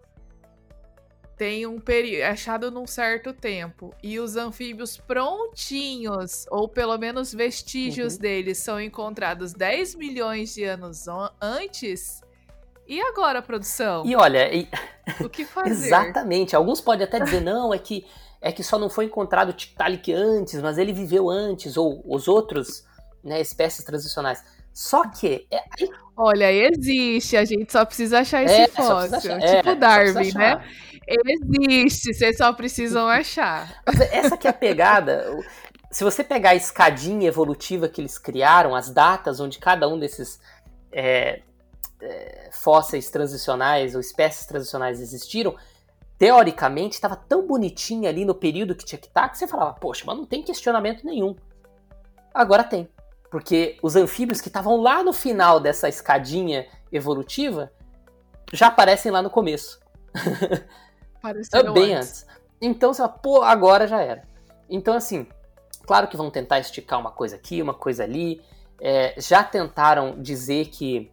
tem um período achado num certo tempo e os anfíbios prontinhos, ou pelo menos vestígios uhum. deles, são encontrados 10 milhões de anos antes. E agora, produção?
E olha, e...
o que fazer?
Exatamente. Alguns podem até dizer não, é que é que só não foi encontrado o Tiktaalik antes, mas ele viveu antes ou os outros, né, espécies transicionais. Só que. É...
Olha, existe, a gente só precisa achar esse é, fóssil. Achar. Tipo é, Darwin, né? Existe, vocês só precisam achar.
Essa que é a pegada. Se você pegar a escadinha evolutiva que eles criaram, as datas onde cada um desses é, é, fósseis transicionais ou espécies transicionais existiram, teoricamente estava tão bonitinha ali no período que tinha que estar tá, que você falava, poxa, mas não tem questionamento nenhum. Agora tem. Porque os anfíbios que estavam lá no final dessa escadinha evolutiva já aparecem lá no começo.
Apareceram
bem antes. antes. Então você fala, pô, agora já era. Então, assim, claro que vão tentar esticar uma coisa aqui, uma coisa ali. É, já tentaram dizer que.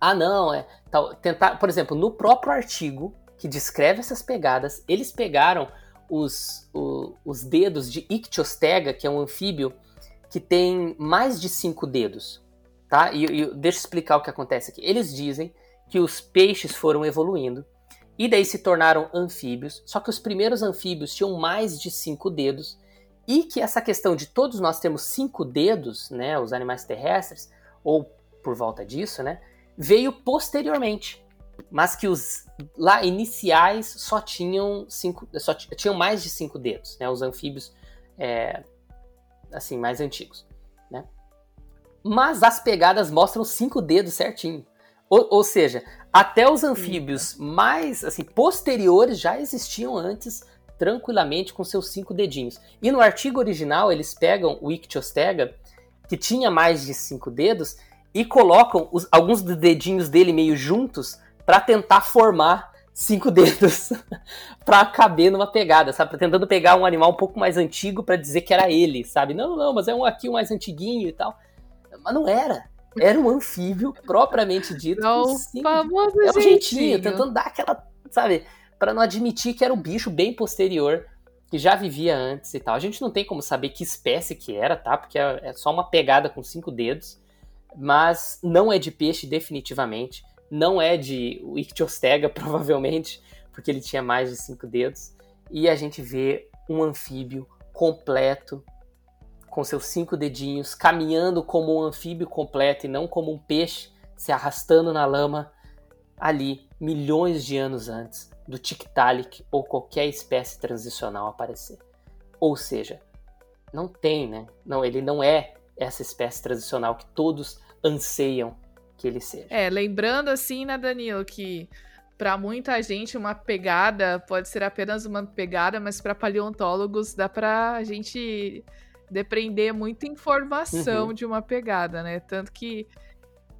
Ah, não, é. Tal, tentar, por exemplo, no próprio artigo que descreve essas pegadas, eles pegaram os, o, os dedos de Ictiostega, que é um anfíbio que tem mais de cinco dedos. Tá? E, e deixa eu explicar o que acontece aqui. Eles dizem que os peixes foram evoluindo e daí se tornaram anfíbios, só que os primeiros anfíbios tinham mais de cinco dedos, e que essa questão de todos nós temos cinco dedos, né, os animais terrestres, ou por volta disso, né, veio posteriormente, mas que os lá iniciais só tinham cinco, só tinham mais de cinco dedos, né, os anfíbios é, assim mais antigos, né. Mas as pegadas mostram cinco dedos certinho. Ou, ou seja, até os anfíbios mais assim posteriores já existiam antes tranquilamente com seus cinco dedinhos. E no artigo original eles pegam o Ictiostega, que tinha mais de cinco dedos, e colocam os, alguns dos dedinhos dele meio juntos para tentar formar cinco dedos para caber numa pegada, sabe? Tentando pegar um animal um pouco mais antigo para dizer que era ele, sabe? Não, não, mas é um aqui um mais antiguinho e tal. Mas não era. Era um anfíbio propriamente dito.
É o famoso
é um jeitinho, tentando dar aquela, sabe, para não admitir que era um bicho bem posterior que já vivia antes e tal. A gente não tem como saber que espécie que era, tá? Porque é, é só uma pegada com cinco dedos, mas não é de peixe definitivamente, não é de Ichthyostega provavelmente, porque ele tinha mais de cinco dedos. E a gente vê um anfíbio completo, com seus cinco dedinhos, caminhando como um anfíbio completo e não como um peixe se arrastando na lama ali milhões de anos antes do Tiktaalik ou qualquer espécie transicional aparecer. Ou seja, não tem, né? Não, ele não é essa espécie transicional que todos anseiam que ele seja.
É, lembrando assim, né, Danilo, que para muita gente uma pegada pode ser apenas uma pegada, mas para paleontólogos dá para a gente depender muita informação uhum. de uma pegada, né? Tanto que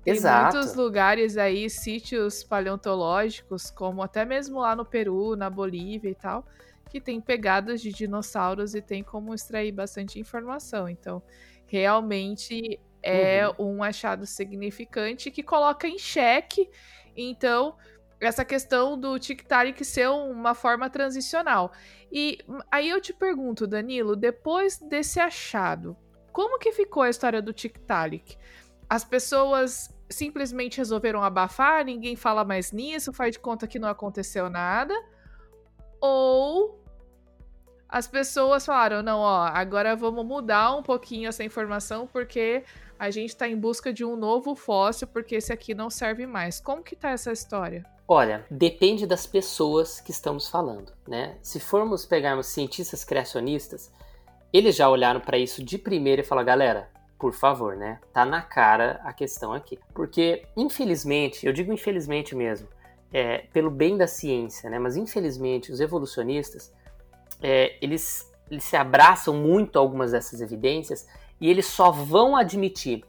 tem Exato. muitos lugares aí, sítios paleontológicos, como até mesmo lá no Peru, na Bolívia e tal, que tem pegadas de dinossauros e tem como extrair bastante informação. Então, realmente é uhum. um achado significante que coloca em xeque, então, essa questão do tic-tac ser uma forma transicional. E aí eu te pergunto, Danilo, depois desse achado, como que ficou a história do tic-tac? As pessoas simplesmente resolveram abafar, ninguém fala mais nisso, faz de conta que não aconteceu nada? Ou as pessoas falaram, não, ó, agora vamos mudar um pouquinho essa informação porque a gente está em busca de um novo fóssil porque esse aqui não serve mais. Como que tá essa história?
Olha, depende das pessoas que estamos falando, né? Se formos pegarmos cientistas criacionistas, eles já olharam para isso de primeira e falaram, galera, por favor, né? Tá na cara a questão aqui. Porque, infelizmente, eu digo infelizmente mesmo, é, pelo bem da ciência, né? Mas infelizmente os evolucionistas, é, eles eles se abraçam muito a algumas dessas evidências e eles só vão admitir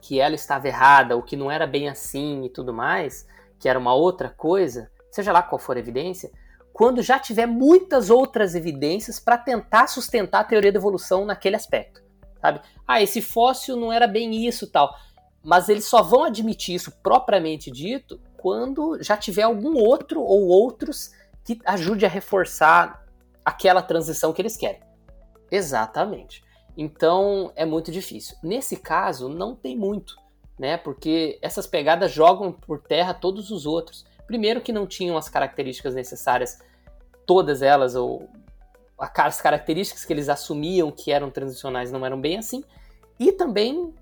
que ela estava errada, ou que não era bem assim e tudo mais, que era uma outra coisa, seja lá qual for a evidência, quando já tiver muitas outras evidências para tentar sustentar a teoria da evolução naquele aspecto, sabe? Ah, esse fóssil não era bem isso, tal. Mas eles só vão admitir isso propriamente dito quando já tiver algum outro ou outros que ajude a reforçar aquela transição que eles querem. Exatamente. Então é muito difícil. Nesse caso, não tem muito, né? Porque essas pegadas jogam por terra todos os outros. Primeiro, que não tinham as características necessárias, todas elas, ou as características que eles assumiam que eram transicionais não eram bem assim. E também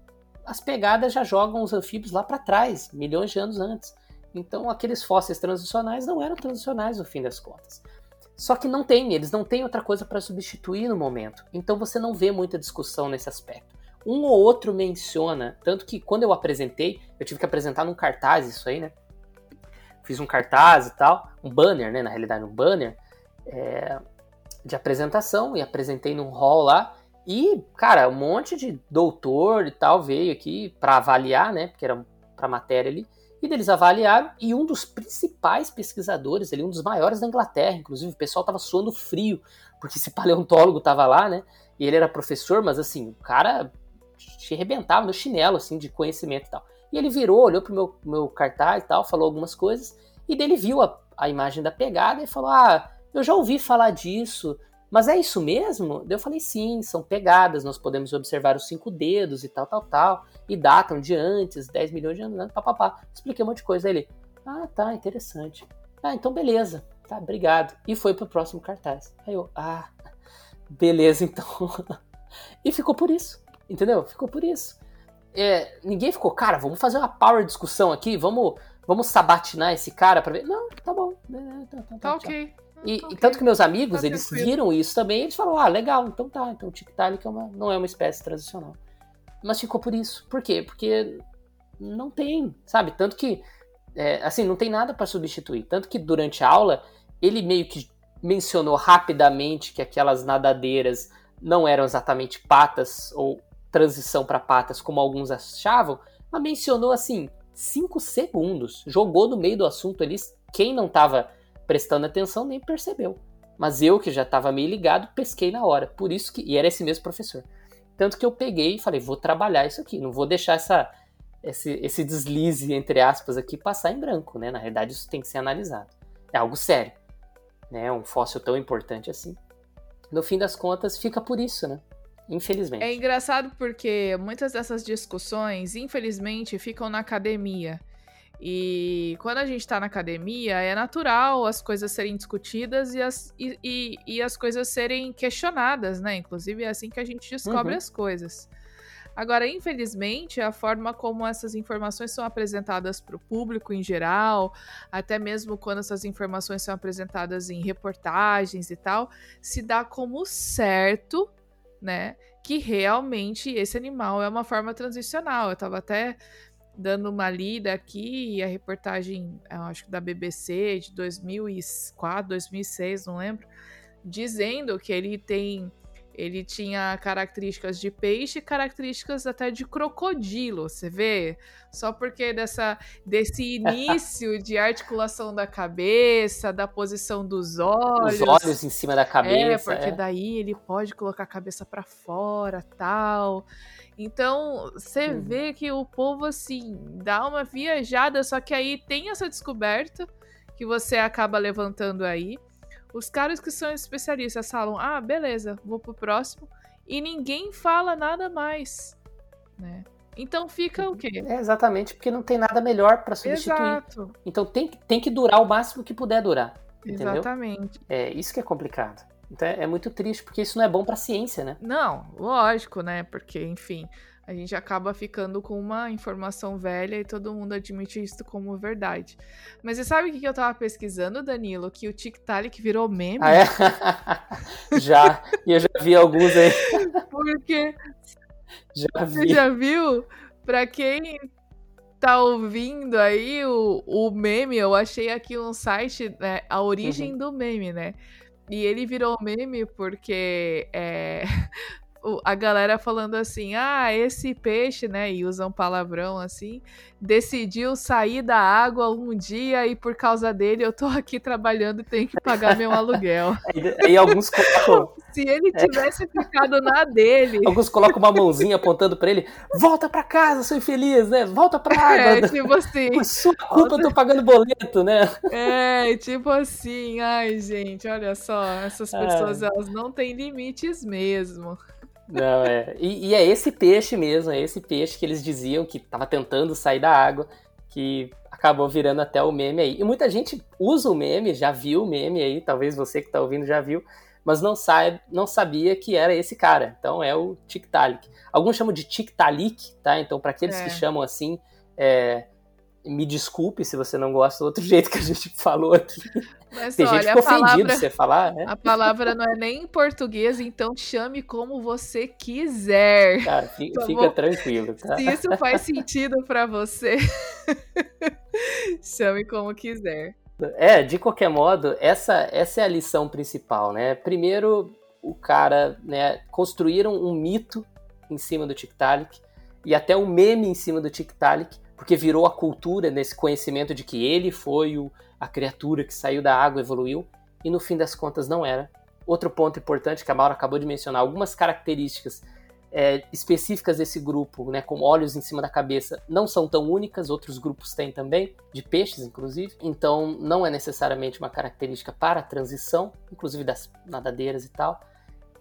as pegadas já jogam os anfíbios lá para trás, milhões de anos antes. Então, aqueles fósseis transicionais não eram transicionais no fim das contas. Só que não tem, eles não têm outra coisa para substituir no momento. Então você não vê muita discussão nesse aspecto. Um ou outro menciona, tanto que quando eu apresentei, eu tive que apresentar num cartaz isso aí, né? Fiz um cartaz e tal, um banner, né? Na realidade, um banner é, de apresentação e apresentei num hall lá. E, cara, um monte de doutor e tal veio aqui para avaliar, né? Porque era para matéria ali. E eles avaliaram, e um dos principais pesquisadores, ali, um dos maiores da Inglaterra, inclusive o pessoal tava suando frio, porque esse paleontólogo tava lá, né? E ele era professor, mas assim, o cara se arrebentava no chinelo, assim, de conhecimento e tal. E ele virou, olhou pro meu, meu cartaz e tal, falou algumas coisas, e dele viu a, a imagem da pegada e falou: Ah, eu já ouvi falar disso, mas é isso mesmo? Eu falei, sim, são pegadas, nós podemos observar os cinco dedos e tal, tal, tal, e datam de antes, 10 milhões de anos antes, papapá. Expliquei um monte de coisa. Aí ele, ah, tá, interessante. Ah, então beleza, tá, obrigado. E foi pro próximo cartaz. Aí eu, ah, beleza, então. e ficou por isso, entendeu? Ficou por isso. É, ninguém ficou, cara, vamos fazer uma power discussão aqui, vamos, vamos sabatinar esse cara para ver. Não, tá bom.
Tá, tá, tá, tá ok.
E, okay. tanto que meus amigos, tá eles viram isso também, eles falaram, ah, legal, então tá, então o Tiktaalik é uma, não é uma espécie transicional. Mas ficou por isso. Por quê? Porque não tem, sabe? Tanto que, é, assim, não tem nada para substituir. Tanto que durante a aula, ele meio que mencionou rapidamente que aquelas nadadeiras não eram exatamente patas ou transição para patas como alguns achavam, mas mencionou assim, cinco segundos, jogou no meio do assunto ali, quem não estava prestando atenção nem percebeu. Mas eu, que já estava meio ligado, pesquei na hora. Por isso que. E era esse mesmo professor. Tanto que eu peguei e falei, vou trabalhar isso aqui, não vou deixar essa, esse, esse deslize, entre aspas, aqui passar em branco, né? Na realidade, isso tem que ser analisado. É algo sério. Né? Um fóssil tão importante assim. No fim das contas, fica por isso, né? Infelizmente.
É engraçado porque muitas dessas discussões, infelizmente, ficam na academia. E quando a gente está na academia, é natural as coisas serem discutidas e as, e, e, e, as coisas serem questionadas, né? Inclusive é assim que a gente descobre uhum. as coisas. Agora, infelizmente, a forma como essas informações são apresentadas para o público em geral, até mesmo quando essas informações são apresentadas em reportagens e tal, se dá como certo, né? Que realmente esse animal é uma forma transicional. Eu estava até dando uma lida aqui, a reportagem, acho que da BBC de 2004, 2006, não lembro, dizendo que ele tem ele tinha características de peixe, características até de crocodilo, você vê? Só porque dessa, desse início de articulação da cabeça, da posição dos olhos.
Os olhos em cima da cabeça.
É, porque é. daí ele pode colocar a cabeça para fora, tal. Então, você uhum. vê que o povo, assim, dá uma viajada, só que aí tem essa descoberta que você acaba levantando aí. Os caras que são especialistas falam: ah, beleza, vou pro próximo. E ninguém fala nada mais, né? Então fica o quê?
É exatamente, porque não tem nada melhor para substituir. Exato. Então tem, tem que durar o máximo que puder durar. Entendeu?
Exatamente.
É isso que é complicado. Então é, é muito triste, porque isso não é bom para a ciência, né?
Não, lógico, né? Porque, enfim, a gente acaba ficando com uma informação velha e todo mundo admite isso como verdade. Mas você sabe o que eu tava pesquisando, Danilo? Que o TikTok virou meme?
Ah, é? já. E eu já vi alguns aí.
Porque.
Já vi.
Você já viu? Pra quem tá ouvindo aí o, o meme, eu achei aqui um site, né? A origem uhum. do meme, né? E ele virou meme porque é, a galera falando assim: ah, esse peixe, né? E usam palavrão assim, decidiu sair da água um dia e por causa dele eu tô aqui trabalhando e tenho que pagar meu aluguel.
e, e alguns colocam.
Se ele é. tivesse é. ficado na dele.
Alguns colocam uma mãozinha apontando para ele: volta para casa, seu infeliz, né? Volta pra água.
É, tipo assim.
Por sua culpa eu tô pagando boleto, né?
É, tipo assim, ai, gente, olha só, essas pessoas, elas não têm limites mesmo.
Não, é. E, e, é esse peixe mesmo, é esse peixe que eles diziam que estava tentando sair da água, que acabou virando até o meme aí. E muita gente usa o meme, já viu o meme aí, talvez você que está ouvindo já viu, mas não, sabe, não sabia que era esse cara. Então é o Tiktaalik. Alguns chamam de Tiktalik, tá? Então, para aqueles é. que chamam assim, é, me desculpe se você não gosta do outro jeito que a gente falou aqui. Mas, Tem olha, gente que ficou ofendido você falar, né?
A palavra não é nem em português, então chame como você quiser.
Cara, fica, tá fica tranquilo, tá?
Se isso faz sentido para você, chame como quiser.
É, de qualquer modo, essa, essa é a lição principal, né? Primeiro, o cara, né, construíram um mito em cima do Tiktaalik e até um meme em cima do Tiktaalik porque virou a cultura nesse conhecimento de que ele foi o, a criatura que saiu da água, evoluiu, e no fim das contas não era. Outro ponto importante que a Maura acabou de mencionar, algumas características é, específicas desse grupo, né, como olhos em cima da cabeça, não são tão únicas, outros grupos têm também, de peixes inclusive, então não é necessariamente uma característica para a transição, inclusive das nadadeiras e tal.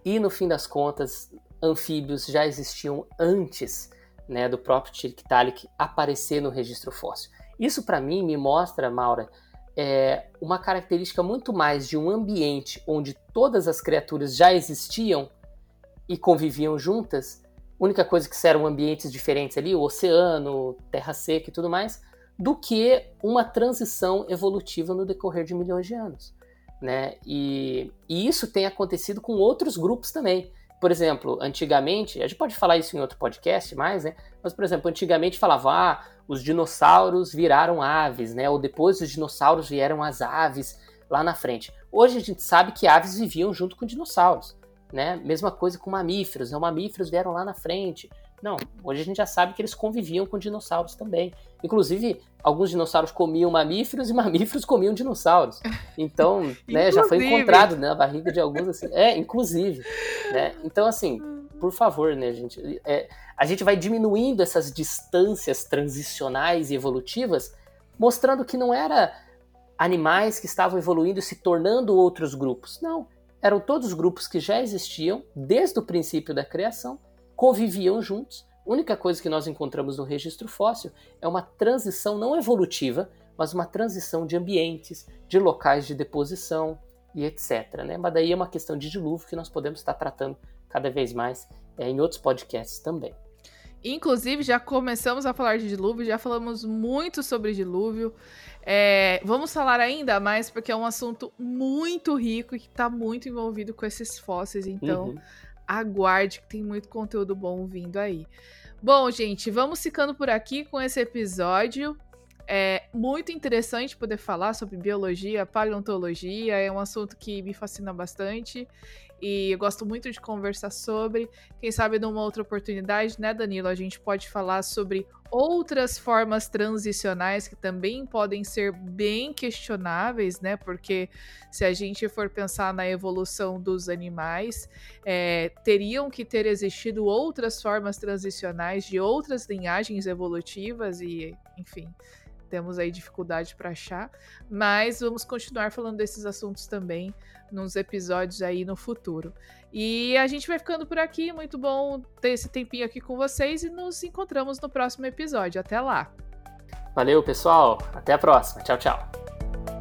E no fim das contas, anfíbios já existiam antes né, do próprio Tiktaalik aparecer no registro fóssil. Isso para mim me mostra, Maura, é uma característica muito mais de um ambiente onde todas as criaturas já existiam e conviviam juntas, única coisa que eram ambientes diferentes ali, o oceano, terra seca e tudo mais, do que uma transição evolutiva no decorrer de milhões de anos. Né? E, e isso tem acontecido com outros grupos também. Por exemplo, antigamente, a gente pode falar isso em outro podcast mais, né? Mas, por exemplo, antigamente falava, ah, os dinossauros viraram aves, né? Ou depois os dinossauros vieram as aves lá na frente. Hoje a gente sabe que aves viviam junto com dinossauros, né? Mesma coisa com mamíferos, né? Os mamíferos vieram lá na frente. Não, hoje a gente já sabe que eles conviviam com dinossauros também. Inclusive, alguns dinossauros comiam mamíferos e mamíferos comiam dinossauros. Então, né, já foi encontrado né, na barriga de alguns assim. É, inclusive. Né? Então, assim, por favor, né, gente? É, a gente vai diminuindo essas distâncias transicionais e evolutivas, mostrando que não era animais que estavam evoluindo e se tornando outros grupos. Não. Eram todos grupos que já existiam desde o princípio da criação conviviam juntos. A única coisa que nós encontramos no registro fóssil é uma transição não evolutiva, mas uma transição de ambientes, de locais de deposição e etc. Né? Mas daí é uma questão de dilúvio que nós podemos estar tratando cada vez mais é, em outros podcasts também.
Inclusive, já começamos a falar de dilúvio, já falamos muito sobre dilúvio. É, vamos falar ainda mais porque é um assunto muito rico e que está muito envolvido com esses fósseis. Então, uhum aguarde que tem muito conteúdo bom vindo aí. Bom, gente, vamos ficando por aqui com esse episódio. É muito interessante poder falar sobre biologia, paleontologia, é um assunto que me fascina bastante e eu gosto muito de conversar sobre. Quem sabe numa outra oportunidade, né, Danilo, a gente pode falar sobre outras formas transicionais que também podem ser bem questionáveis, né? Porque se a gente for pensar na evolução dos animais, é, teriam que ter existido outras formas transicionais de outras linhagens evolutivas e, enfim, temos aí dificuldade para achar, mas vamos continuar falando desses assuntos também nos episódios aí no futuro. E a gente vai ficando por aqui, muito bom ter esse tempinho aqui com vocês e nos encontramos no próximo episódio. Até lá.
Valeu, pessoal. Até a próxima. Tchau, tchau.